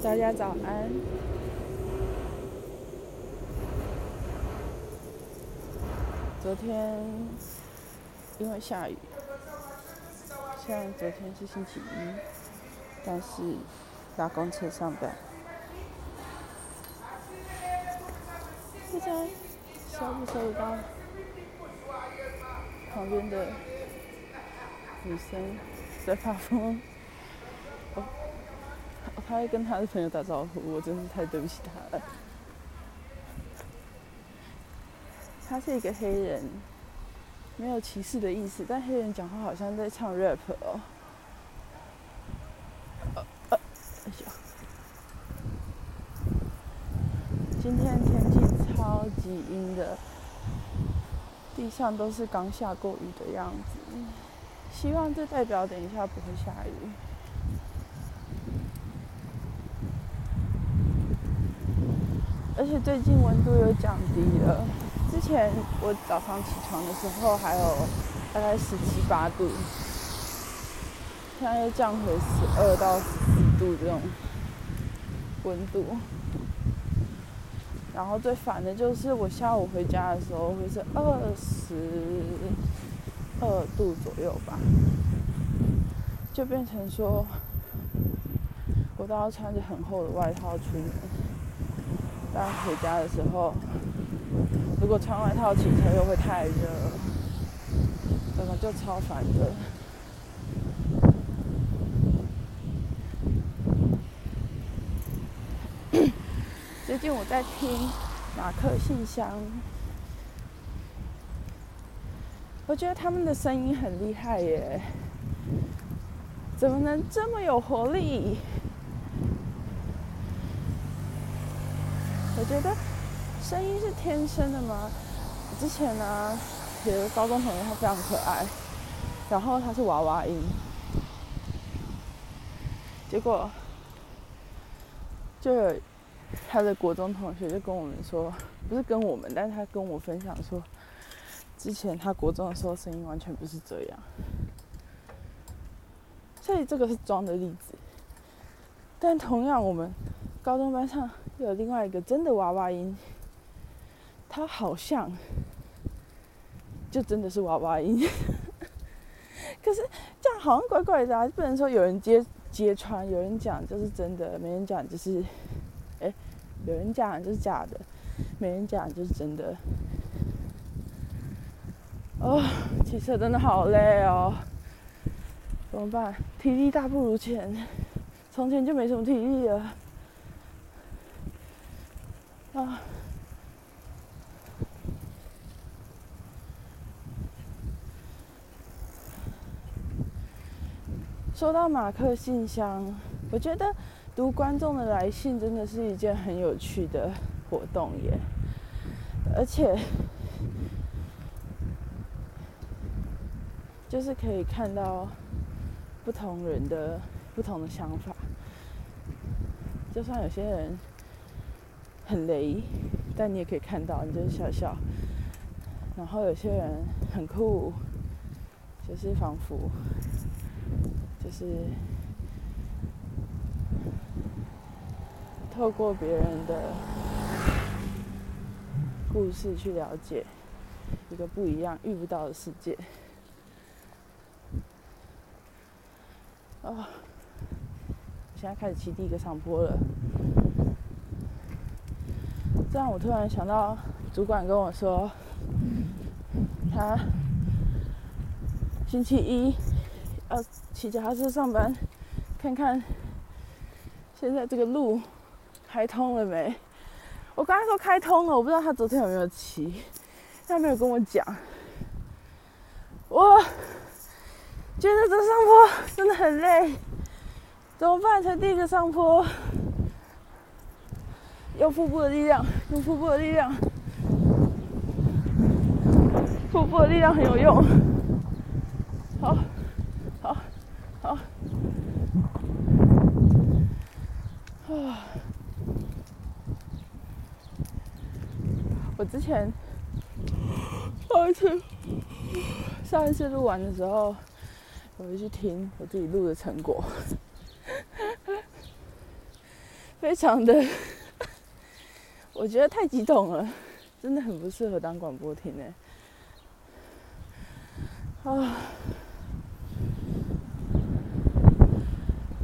大家早安。昨天因为下雨，虽然昨天是星期一，但是搭公车上班。大家收不收得到旁边的女生在发疯？他会跟他的朋友打招呼，我真是太对不起他了。他是一个黑人，没有歧视的意思，但黑人讲话好像在唱 rap 哦。呃呃，哎呀，今天天气超级阴的，地上都是刚下过雨的样子，希望这代表等一下不会下雨。而且最近温度又降低了。之前我早上起床的时候还有大概十七八度，现在又降回十二到十四度这种温度。然后最烦的就是我下午回家的时候会是二十二度左右吧，就变成说我都要穿着很厚的外套出门，但回家的时候。如果穿外套骑车又会太热，真的就超烦的。最近我在听马克信箱，我觉得他们的声音很厉害耶，怎么能这么有活力？觉得。声音是天生的吗？之前呢，有个高中同学，他非常可爱，然后他是娃娃音，结果就有他的国中同学就跟我们说，不是跟我们，但是他跟我分享说，之前他国中的时候声音完全不是这样，所以这个是装的例子。但同样，我们高中班上有另外一个真的娃娃音。他好像就真的是娃娃音，可是这样好像怪怪的啊！不能说有人揭揭穿，有人讲就是真的，没人讲就是，哎，有人讲就是假的，没人讲就是真的。哦，骑车真的好累哦，怎么办？体力大不如前，从前就没什么体力了。啊。说到马克信箱，我觉得读观众的来信真的是一件很有趣的活动耶，而且就是可以看到不同人的不同的想法。就算有些人很雷，但你也可以看到，你就是笑笑。然后有些人很酷，就是仿佛。就是透过别人的故事去了解一个不一样、遇不到的世界。啊！我现在开始骑第一个上坡了。这样我突然想到，主管跟我说，他星期一。要骑脚踏车上班，看看现在这个路开通了没？我刚才说开通了，我不知道他昨天有没有骑，他没有跟我讲。我觉得这上坡真的很累，怎么办？才第一个上坡，用腹部的力量，用腹部的力量，腹部的力量很有用。好。好，啊！我之前上一次上一次录完的时候，我就去听我自己录的成果，非常的，我觉得太激动了，真的很不适合当广播听诶。啊，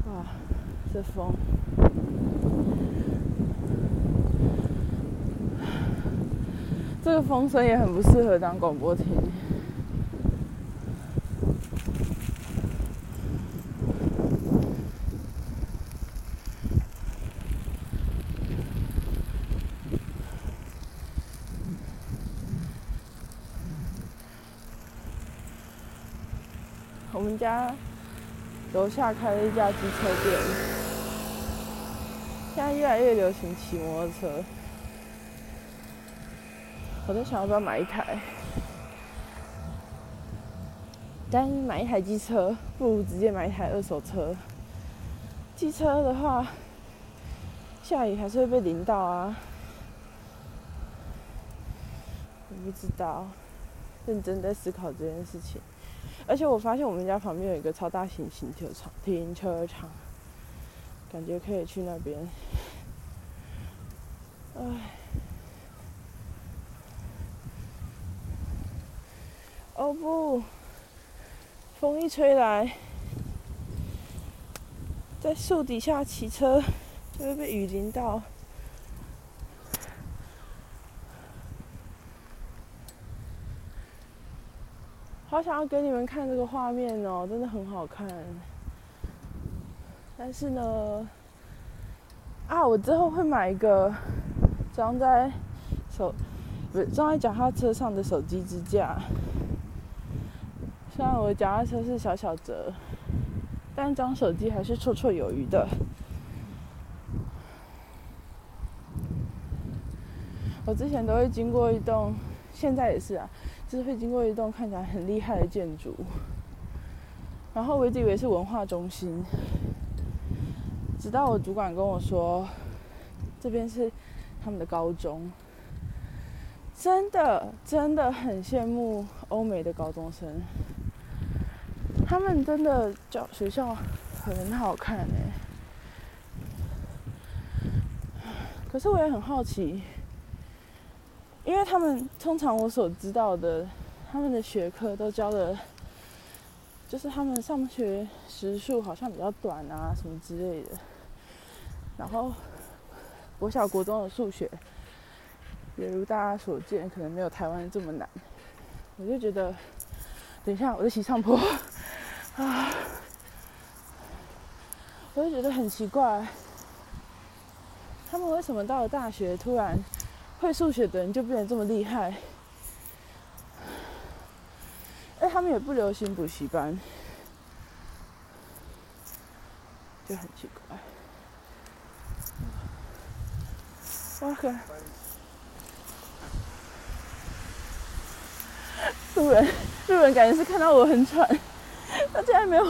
啊，这风，这个风声也很不适合当广播听。家楼下开了一家机车店，现在越来越流行骑摩托车。我在想要不要买一台，但买一台机车不如直接买一台二手车。机车的话，下雨还是会被淋到啊。我不知道，认真在思考这件事情。而且我发现我们家旁边有一个超大型停车场，停车场，感觉可以去那边。唉，哦不，风一吹来，在树底下骑车就会被雨淋到。好想要给你们看这个画面哦，真的很好看。但是呢，啊，我之后会买一个装在手，不是装在脚踏车上的手机支架。虽然我的脚踏车是小小折，但装手机还是绰绰有余的。我之前都会经过一栋，现在也是啊。就是会经过一栋看起来很厉害的建筑，然后我一直以为是文化中心，直到我主管跟我说，这边是他们的高中，真的真的很羡慕欧美的高中生，他们真的教学校很好看哎，可是我也很好奇。因为他们通常我所知道的，他们的学科都教的，就是他们上学时数好像比较短啊，什么之类的。然后国小国中的数学，也如大家所见，可能没有台湾这么难。我就觉得，等一下我在骑上坡 啊，我就觉得很奇怪，他们为什么到了大学突然？会数学的人就变得这么厉害，哎，他们也不流行补习班，就很奇怪。哇呵，路人，路人感觉是看到我很喘，他竟然没有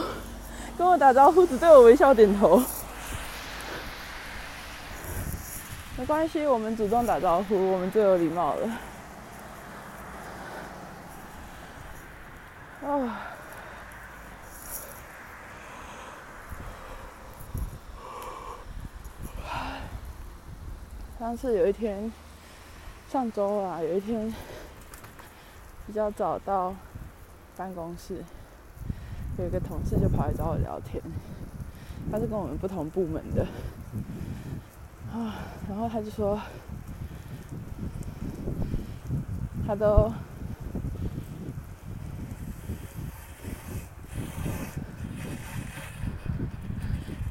跟我打招呼，只对我微笑点头。没关系，我们主动打招呼，我们最有礼貌了。啊！上次有一天，上周啊，有一天比较早到办公室，有一个同事就跑来找我聊天，他是跟我们不同部门的。啊，然后他就说，他都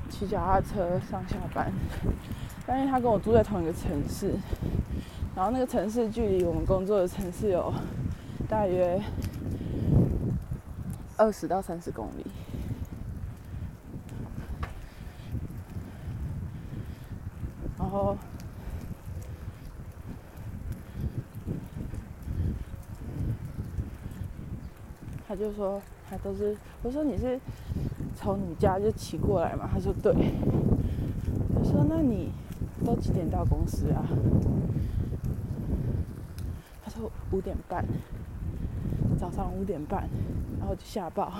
骑脚踏车上下班，但是他跟我住在同一个城市，然后那个城市距离我们工作的城市有大约二十到三十公里。然后，他就说他都是，我说你是从你家就骑过来嘛？他说对。我说那你都几点到公司啊？他说五点半，早上五点半，然后就下报。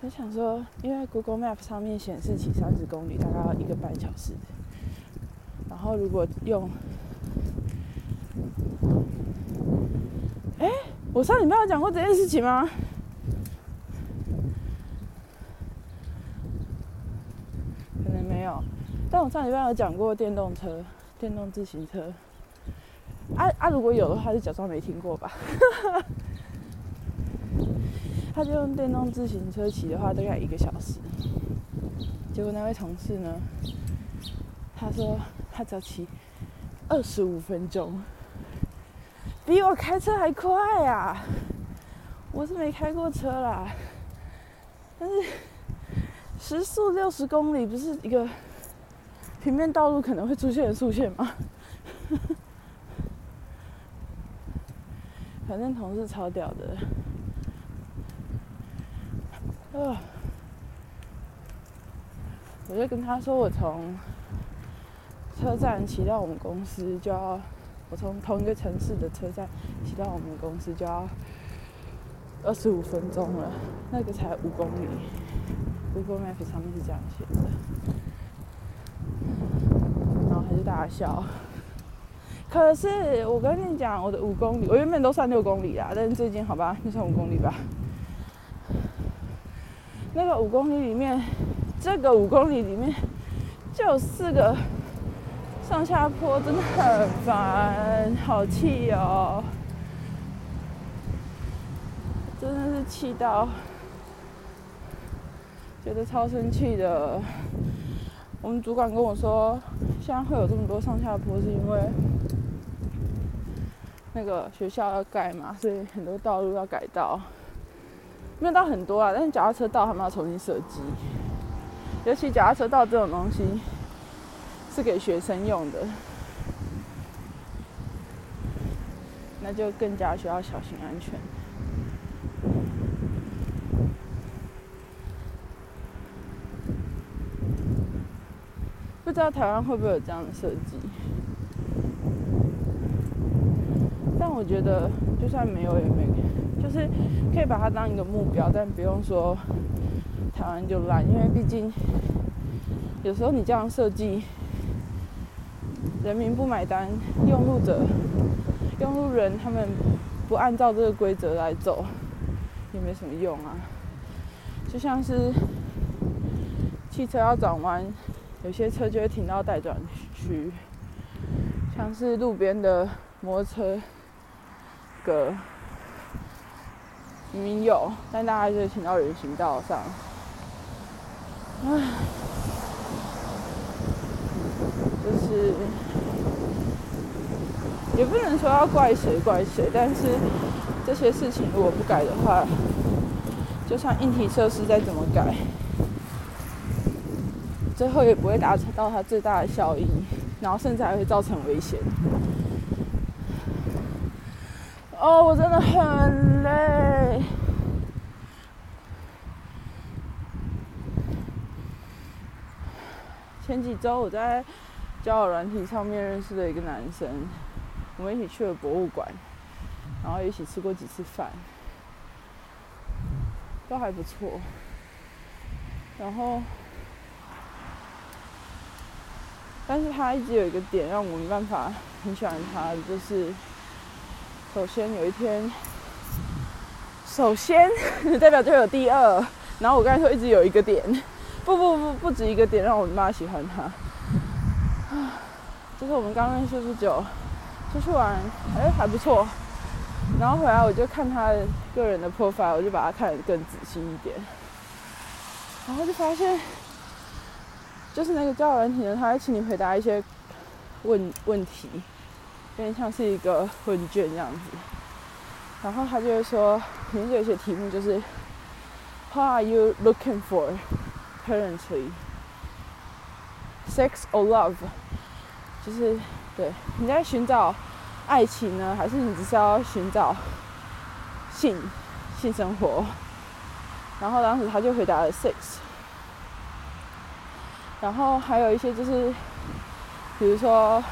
我想说，因为 Google Map 上面显示骑三十公里大概要一个半小时。然后如果用，哎，我上礼拜有讲过这件事情吗？可能没有，但我上礼拜有讲过电动车、电动自行车。啊啊！如果有的话，就假装没听过吧。他就用电动自行车骑的话，大概一个小时。结果那位同事呢，他说他只要骑二十五分钟，比我开车还快呀！我是没开过车啦，但是时速六十公里不是一个平面道路可能会出现的速线吗？反正同事超屌的，啊！我就跟他说，我从车站骑到我们公司就要，我从同一个城市的车站骑到我们公司就要二十五分钟了，那个才五公里。Google Map 上面是这样写的，然后他就大笑。可是我跟你讲，我的五公里，我原本都算六公里啦，但是最近好吧，就算五公里吧。那个五公里里面，这个五公里里面就有四个上下坡，真的很烦，好气哦！真的是气到，觉得超生气的。我们主管跟我说，现在会有这么多上下坡，是因为。那个学校要盖嘛，所以很多道路要改道，没有到很多啊，但是脚踏车道他们要重新设计，尤其脚踏车道这种东西是给学生用的，那就更加需要小心安全。不知道台湾会不会有这样的设计？但我觉得，就算没有也没，就是可以把它当一个目标，但不用说台湾就烂，因为毕竟有时候你这样设计，人民不买单，用路者、用路人他们不按照这个规则来走，也没什么用啊。就像是汽车要转弯，有些车就会停到待转区，像是路边的摩托车。个明明有，但大家就停到人行道上。唉，就是也不能说要怪谁怪谁，但是这些事情如果不改的话，就算硬体设施再怎么改，最后也不会达成到它最大的效益，然后甚至还会造成危险。哦，我真的很累。前几周我在交友软体上面认识了一个男生，我们一起去了博物馆，然后一起吃过几次饭，都还不错。然后，但是他一直有一个点让我没办法很喜欢他，就是。首先有一天，首先 代表就有第二，然后我刚才说一直有一个点，不不不不止一个点让我妈喜欢他，啊，就是我们刚认识不久，出去玩，哎还不错，然后回来我就看他个人的 profile，我就把他看得更仔细一点，然后就发现，就是那个交友人体呢，他会请你回答一些问问题。有点像是一个问卷这样子，然后他就会说，里面有些题目就是 How are you looking for currently? Sex or love？就是对你在寻找爱情呢，还是你只是要寻找性性生活？然后当时他就回答了 sex，然后还有一些就是，比如说。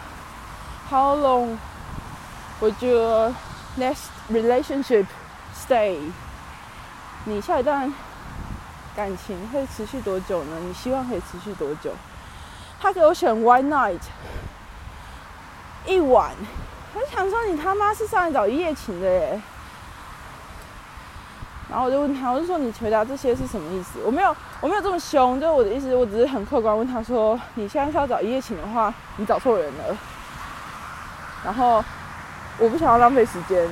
How long would your next relationship stay？你下一段感情会持续多久呢？你希望可以持续多久？他给我选 One night，一晚。我想说，你他妈是上来找一夜情的耶！然后我就问他，我就说你回答这些是什么意思？我没有，我没有这么凶，就是我的意思，我只是很客观问他说，你现在是要找一夜情的话，你找错人了。然后我不想要浪费时间。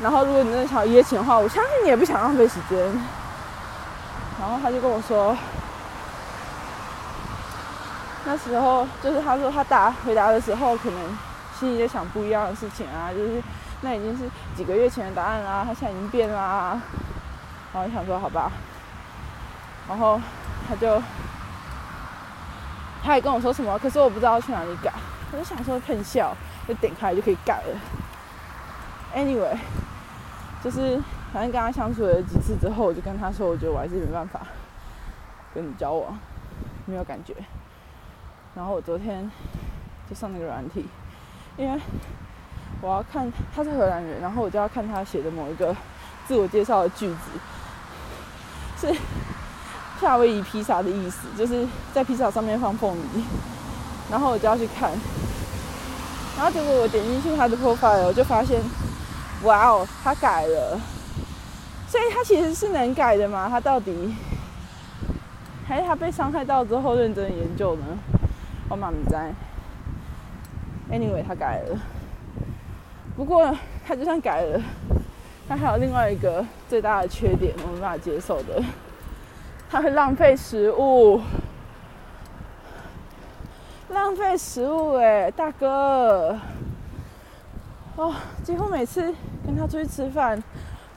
然后如果你真的想要一夜情的话，我相信你也不想浪费时间。然后他就跟我说，那时候就是他说他答回答的时候可能。心里在想不一样的事情啊，就是那已经是几个月前的答案啦，他现在已经变啦。然后想说好吧，然后他就他也跟我说什么，可是我不知道去哪里改。我就想说喷笑，就点开就可以改了。Anyway，就是反正跟他相处了几次之后，我就跟他说，我觉得我还是没办法跟你交往，没有感觉。然后我昨天就上那个软体。因为我要看他是荷兰人，然后我就要看他写的某一个自我介绍的句子，是夏威夷披萨的意思，就是在披萨上面放凤梨，然后我就要去看，然后结果我点进去他的 profile，我就发现，哇哦，他改了，所以他其实是能改的嘛？他到底还是他被伤害到之后认真研究呢？我满不在。Anyway，他改了。不过他就算改了，他还有另外一个最大的缺点，我没办法接受的，他会浪费食物。浪费食物哎，大哥！哦，几乎每次跟他出去吃饭，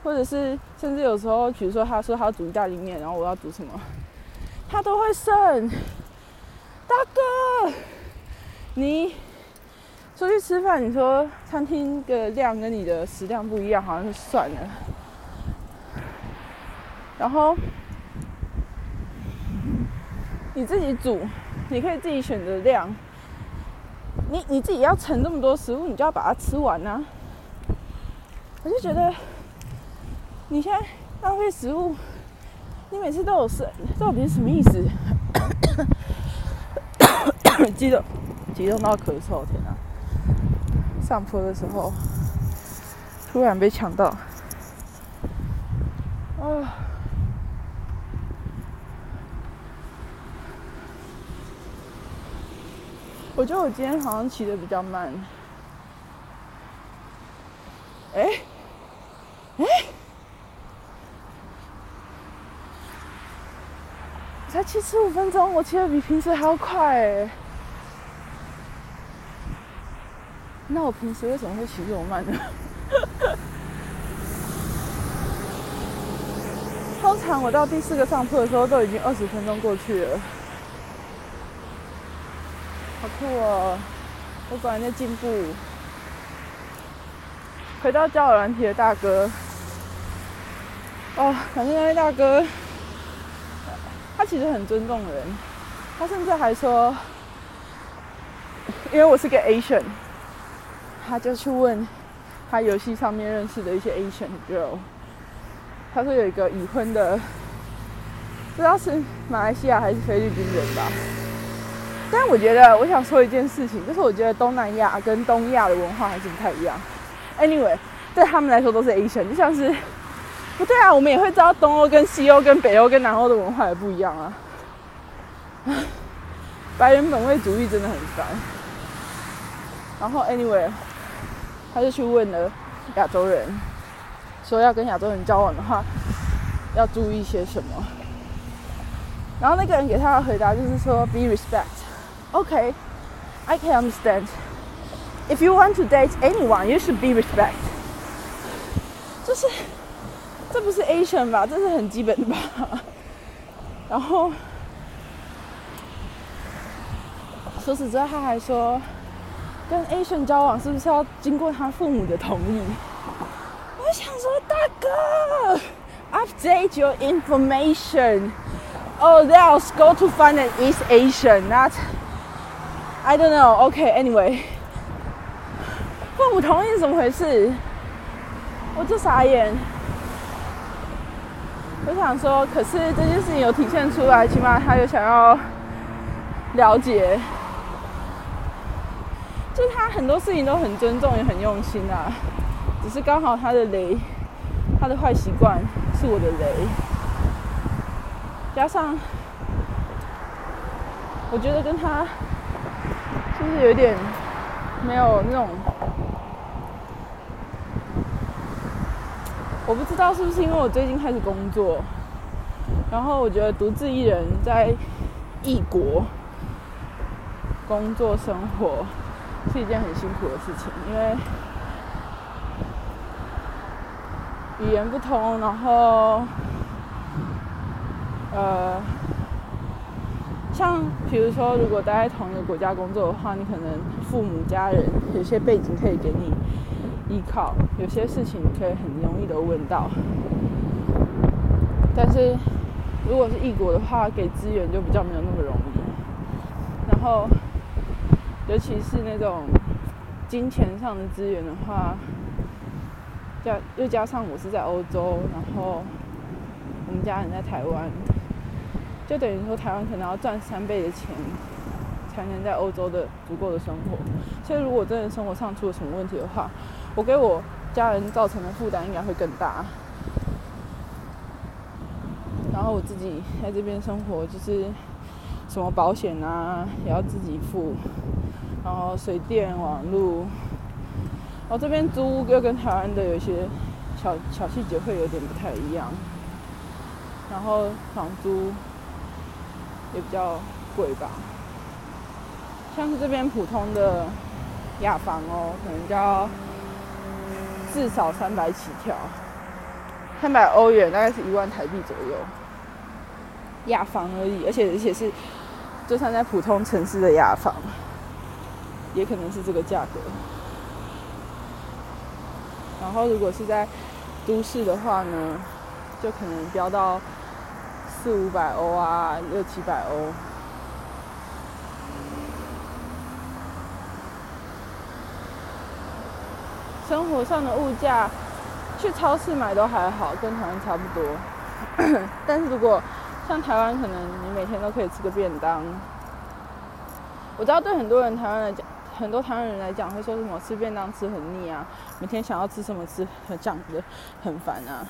或者是甚至有时候，比如说他说他要煮意大利面，然后我要煮什么，他都会剩。大哥，你。出去吃饭，你说餐厅的量跟你的食量不一样，好像是算了。然后你自己煮，你可以自己选择量。你你自己要盛这么多食物，你就要把它吃完啊！我就觉得你现在浪费食物，你每次都有事，到底是什么意思？激动，激动到咳嗽，天哪！上坡的时候，突然被抢到，啊！我觉得我今天好像骑的比较慢。哎，哎，才骑十五分钟，我骑的比平时还要快哎。那我平时为什么会骑这么慢呢？通常我到第四个上坡的时候，都已经二十分钟过去了，好酷哦！我果然在进步。回到交友软体的大哥，哦，反正那位大哥，他其实很尊重人，他甚至还说，因为我是个 Asian。他就去问他游戏上面认识的一些 Asian girl，他说有一个已婚的，不知道是马来西亚还是菲律宾人吧。但我觉得，我想说一件事情，就是我觉得东南亚跟东亚的文化还是不太一样。Anyway，对他们来说都是 Asian，就像是不对啊，我们也会知道东欧跟西欧跟北欧跟南欧的文化也不一样啊。白人本位主义真的很烦。然后 Anyway。他就去问了亚洲人，说要跟亚洲人交往的话，要注意些什么。然后那个人给他的回答就是说：“Be respect. OK, I can understand. If you want to date anyone, you should be respect.” 就是，这不是 Asian 吧？这是很基本的吧？然后，除此之外，他还说。跟 Asian 交往是不是要经过他父母的同意？我想说，大哥，update your information. Oh, let's go to find an East Asian. Not, I don't know. Okay, anyway，父母同意是怎么回事？我就傻眼。我想说，可是这件事情有体现出来，起码他有想要了解。就是他很多事情都很尊重，也很用心啊。只是刚好他的雷，他的坏习惯是我的雷，加上我觉得跟他就是有点没有那种，我不知道是不是因为我最近开始工作，然后我觉得独自一人在异国工作生活是一件很辛苦的事情，因为。语言不通，然后，呃，像比如说，如果待在同一个国家工作的话，你可能父母家人有些背景可以给你依靠，有些事情可以很容易的问到。但是如果是异国的话，给资源就比较没有那么容易。然后，尤其是那种金钱上的资源的话。加又加上我是在欧洲，然后我们家人在台湾，就等于说台湾可能要赚三倍的钱，才能在欧洲的足够的生活。所以如果真的生活上出了什么问题的话，我给我家人造成的负担应该会更大。然后我自己在这边生活，就是什么保险啊也要自己付，然后水电网路。我这边租屋又跟台湾的有些小小细节会有点不太一样，然后房租也比较贵吧。像是这边普通的雅房哦，可能就要至少三百起跳，三百欧元大概是一万台币左右。雅房而已，而且而且是就算在普通城市的雅房，也可能是这个价格。然后，如果是在都市的话呢，就可能飙到四五百欧啊，六七百欧。生活上的物价，去超市买都还好，跟台湾差不多。但是如果像台湾，可能你每天都可以吃个便当。我知道对很多人台湾来讲。很多台湾人来讲，会说什么吃便当吃很腻啊，每天想要吃什么吃，这样子很烦啊。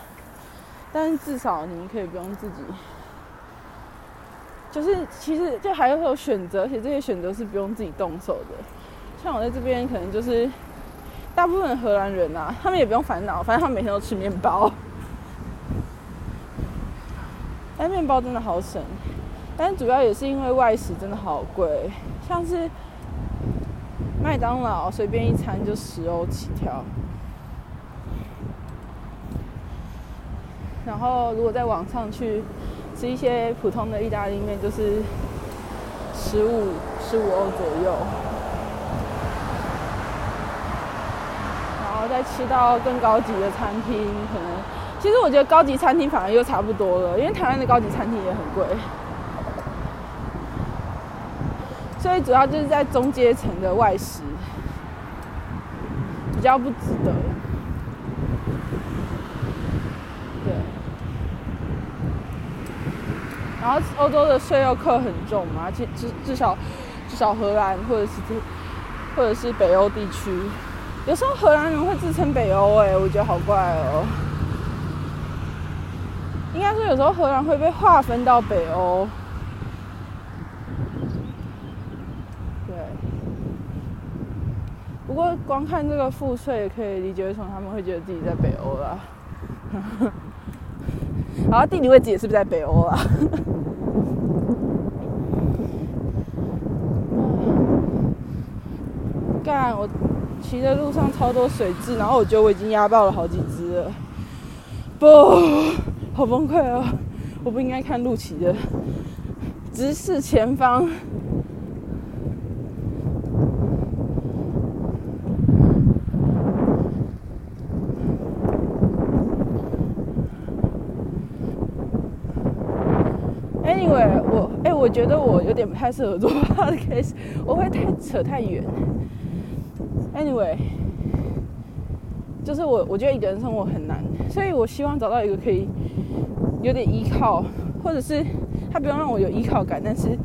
但是至少你们可以不用自己，就是其实就还有有选择，而且这些选择是不用自己动手的。像我在这边，可能就是大部分荷兰人啊，他们也不用烦恼，反正他们每天都吃面包。但面包真的好省，但主要也是因为外食真的好贵，像是。麦当劳随便一餐就十欧起跳，然后如果在网上去吃一些普通的意大利面，就是十五十五欧左右，然后再吃到更高级的餐厅，可能其实我觉得高级餐厅反而又差不多了，因为台湾的高级餐厅也很贵。所以主要就是在中阶层的外食比较不值得，对。然后欧洲的税又课很重嘛，至至至少至少荷兰或者是或者是北欧地区，有时候荷兰人会自称北欧，哎，我觉得好怪哦。应该说有时候荷兰会被划分到北欧。不过光看这个赋税，也可以理解为什么他们会觉得自己在北欧啦。然后地理位置也是不是在北欧啦？干！我骑的路上超多水蛭，然后我觉得我已经压爆了好几只了。不，好崩溃哦！我不应该看路骑的，直视前方。对我觉得我有点不太适合做 podcast，我会太扯太远。Anyway，就是我我觉得一个人生活很难，所以我希望找到一个可以有点依靠，或者是他不用让我有依靠感，但是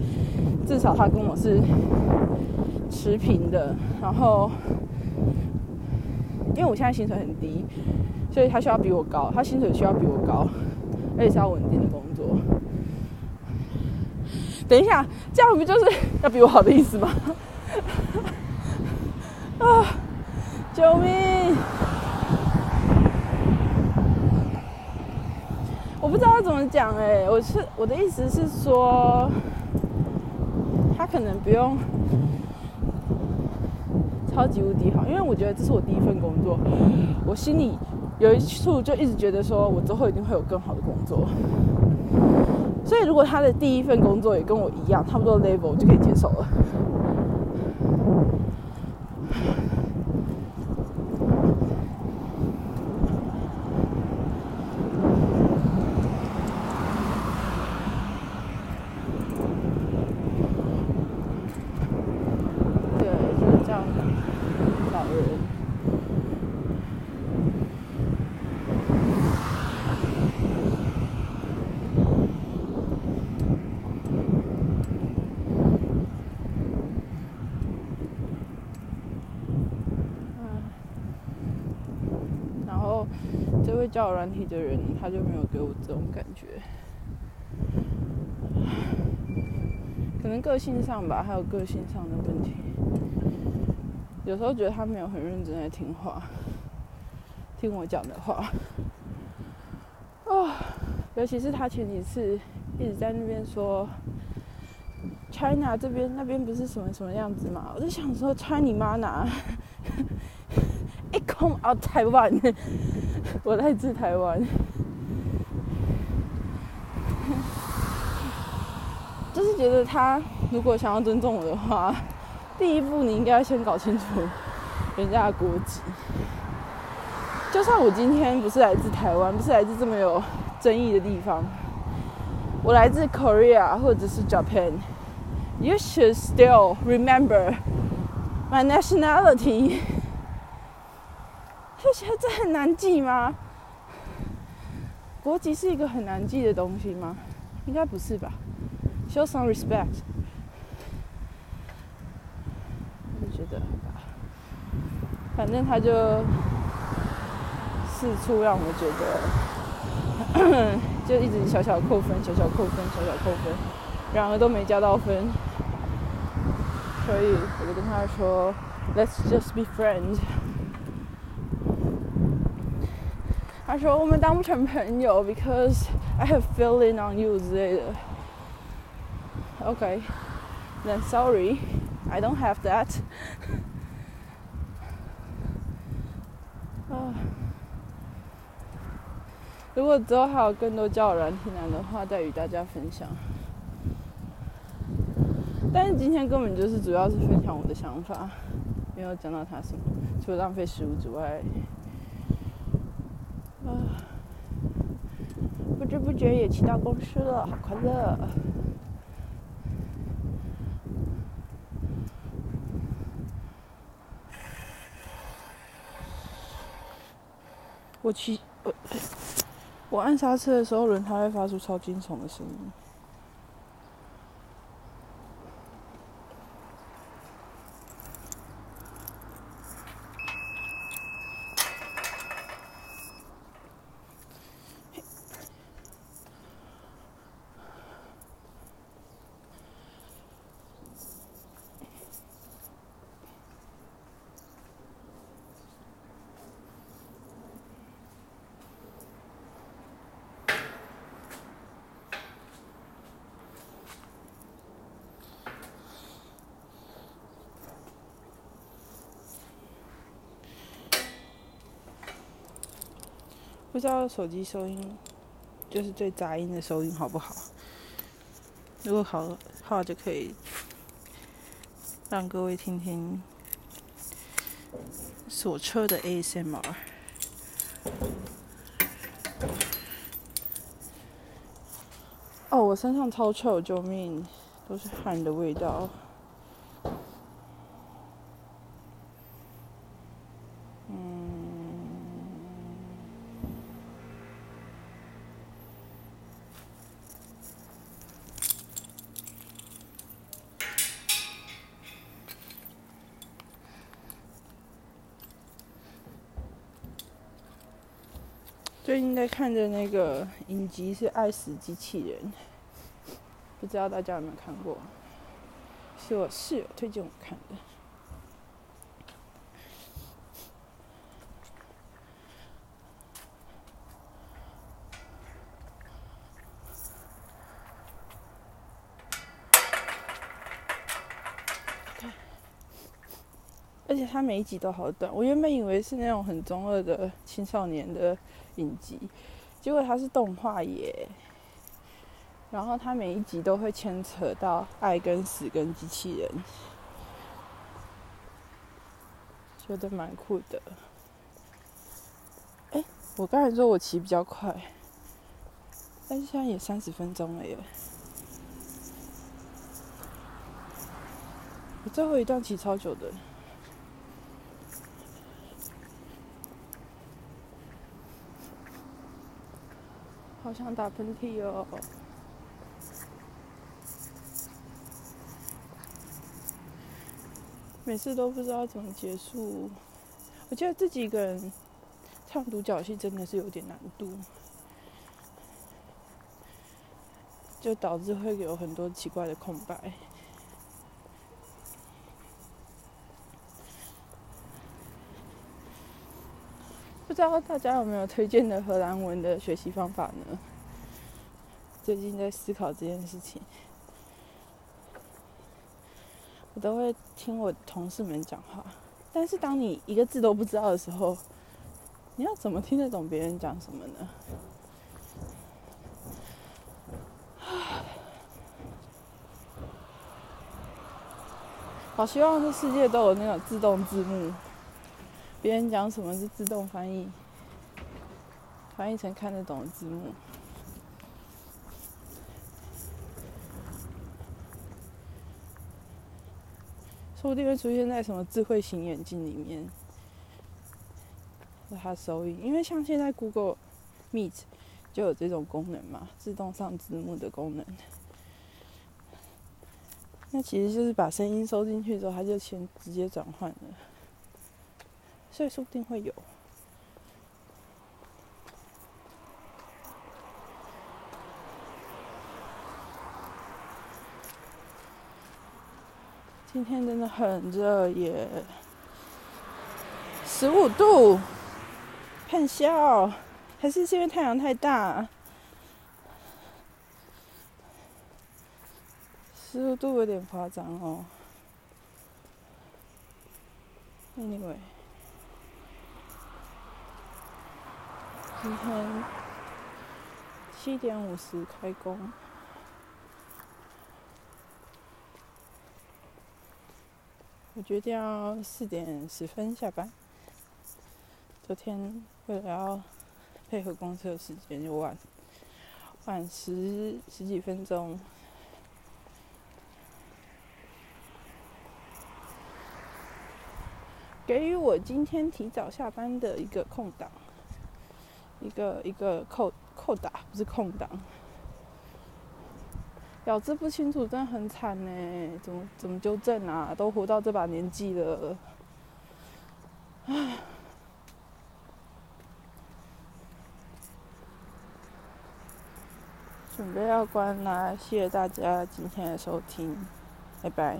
至少他跟我是持平的。然后，因为我现在薪水很低，所以他需要比我高，他薪水需要比我高，而且是要稳定的工作。等一下，这样不就是 要比我好的意思吗？啊！救命！我不知道怎么讲哎，我是我的意思是说，他可能不用超级无敌好，因为我觉得这是我第一份工作，我心里有一处就一直觉得说我之后一定会有更好的工作。所以，如果他的第一份工作也跟我一样，差不多 level，我就可以接受了。教软体的人，他就没有给我这种感觉，可能个性上吧，还有个性上的问题。有时候觉得他没有很认真在听话，听我讲的话。啊，尤其是他前几次一直在那边说，China 这边那边不是什么什么样子嘛，我就想说，China 你妈哪？一空 out 台湾。我来自台湾，就是觉得他如果想要尊重我的话，第一步你应该要先搞清楚人家的国籍。就算我今天不是来自台湾，不是来自这么有争议的地方，我来自 Korea 或者是 Japan，you should still remember my nationality. 这很难记吗？国籍是一个很难记的东西吗？应该不是吧。Show some respect。我觉得，反正他就四处让我觉得，就一直小小扣分，小小扣分，小小扣分，然而都没加到分。所以我就跟他说：“Let's just be friends。”他说我们当不成朋友，because I have feeling on you 之类的。OK，then sorry，I don't have that。啊，如果之后还有更多交友软体男的话，再与大家分享。但是今天根本就是主要是分享我的想法，没有讲到他什么，除了浪费食物之外。啊，不知不觉也骑到公司了，好快乐！我骑，我我按刹车的时候，轮胎会发出超惊悚的声音。不知道手机收音就是最杂音的收音好不好？如果好的话，就可以让各位听听锁车的 ASMR。哦，我身上超臭，救命！都是汗的味道。最近在看的那个影集是《爱死机器人》，不知道大家有没有看过？是我室友推荐我看的。它每一集都好短，我原本以为是那种很中二的青少年的影集，结果它是动画耶。然后它每一集都会牵扯到爱跟死跟机器人，觉得蛮酷的。哎，我刚才说我骑比较快，但是现在也三十分钟了耶。我最后一段骑超久的。好想打喷嚏哦！每次都不知道怎么结束。我觉得自己一个人唱独角戏真的是有点难度，就导致会有很多奇怪的空白。不知道大家有没有推荐的荷兰文的学习方法呢？最近在思考这件事情，我都会听我同事们讲话。但是当你一个字都不知道的时候，你要怎么听得懂别人讲什么呢？好希望这世界都有那种自动字幕。别人讲什么是自动翻译，翻译成看得懂的字幕，说不定会出现在什么智慧型眼镜里面，它收音。因为像现在 Google Meet 就有这种功能嘛，自动上字幕的功能。那其实就是把声音收进去之后，它就先直接转换了。所以说不定会有。今天真的很热耶，十五度，很笑，还是因为太阳太大？十五度有点夸张哦。Anyway。今天七点五十开工，我决定要四点十分下班。昨天为了要配合公车时间，就晚晚十十几分钟，给予我今天提早下班的一个空档。一个一个扣扣打不是空档，咬字不清楚真的很惨呢，怎么怎么纠正啊？都活到这把年纪了，唉，准备要关啦，谢谢大家今天的收听，拜拜。